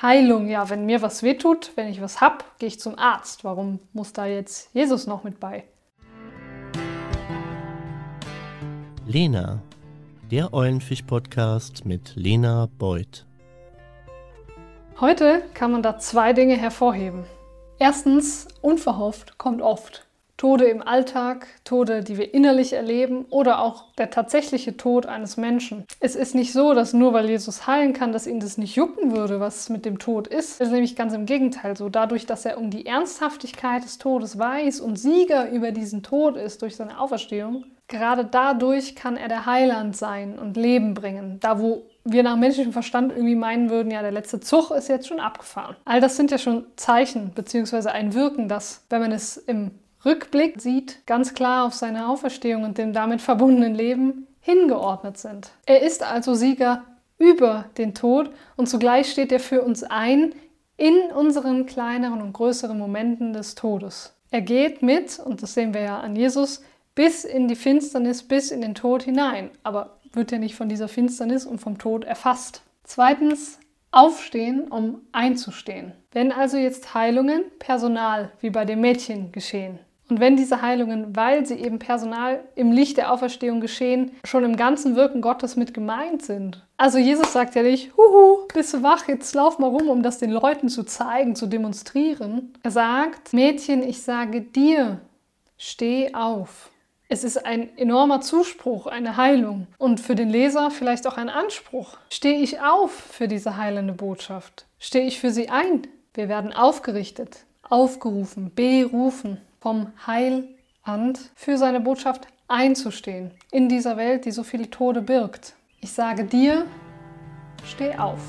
Heilung, ja, wenn mir was wehtut, wenn ich was hab, gehe ich zum Arzt. Warum muss da jetzt Jesus noch mit bei? Lena, der Eulenfisch-Podcast mit Lena Beuth. Heute kann man da zwei Dinge hervorheben. Erstens, unverhofft kommt oft. Tode im Alltag, Tode, die wir innerlich erleben oder auch der tatsächliche Tod eines Menschen. Es ist nicht so, dass nur weil Jesus heilen kann, dass ihn das nicht jucken würde, was mit dem Tod ist. Es ist nämlich ganz im Gegenteil so. Dadurch, dass er um die Ernsthaftigkeit des Todes weiß und Sieger über diesen Tod ist durch seine Auferstehung, gerade dadurch kann er der Heiland sein und Leben bringen. Da, wo wir nach menschlichem Verstand irgendwie meinen würden, ja, der letzte Zug ist jetzt schon abgefahren. All das sind ja schon Zeichen bzw. ein Wirken, das, wenn man es im Rückblick sieht, ganz klar auf seine Auferstehung und dem damit verbundenen Leben hingeordnet sind. Er ist also Sieger über den Tod und zugleich steht er für uns ein in unseren kleineren und größeren Momenten des Todes. Er geht mit, und das sehen wir ja an Jesus, bis in die Finsternis, bis in den Tod hinein, aber wird er nicht von dieser Finsternis und vom Tod erfasst. Zweitens, aufstehen, um einzustehen. Wenn also jetzt Heilungen personal wie bei dem Mädchen geschehen, und wenn diese Heilungen, weil sie eben personal im Licht der Auferstehung geschehen, schon im ganzen Wirken Gottes mit gemeint sind. Also Jesus sagt ja nicht, huhu, bist du wach, jetzt lauf mal rum, um das den Leuten zu zeigen, zu demonstrieren. Er sagt, Mädchen, ich sage dir, steh auf. Es ist ein enormer Zuspruch, eine Heilung und für den Leser vielleicht auch ein Anspruch. Stehe ich auf für diese heilende Botschaft? Stehe ich für sie ein? Wir werden aufgerichtet, aufgerufen, berufen vom Heiland für seine Botschaft einzustehen in dieser Welt, die so viele Tode birgt. Ich sage dir, steh auf.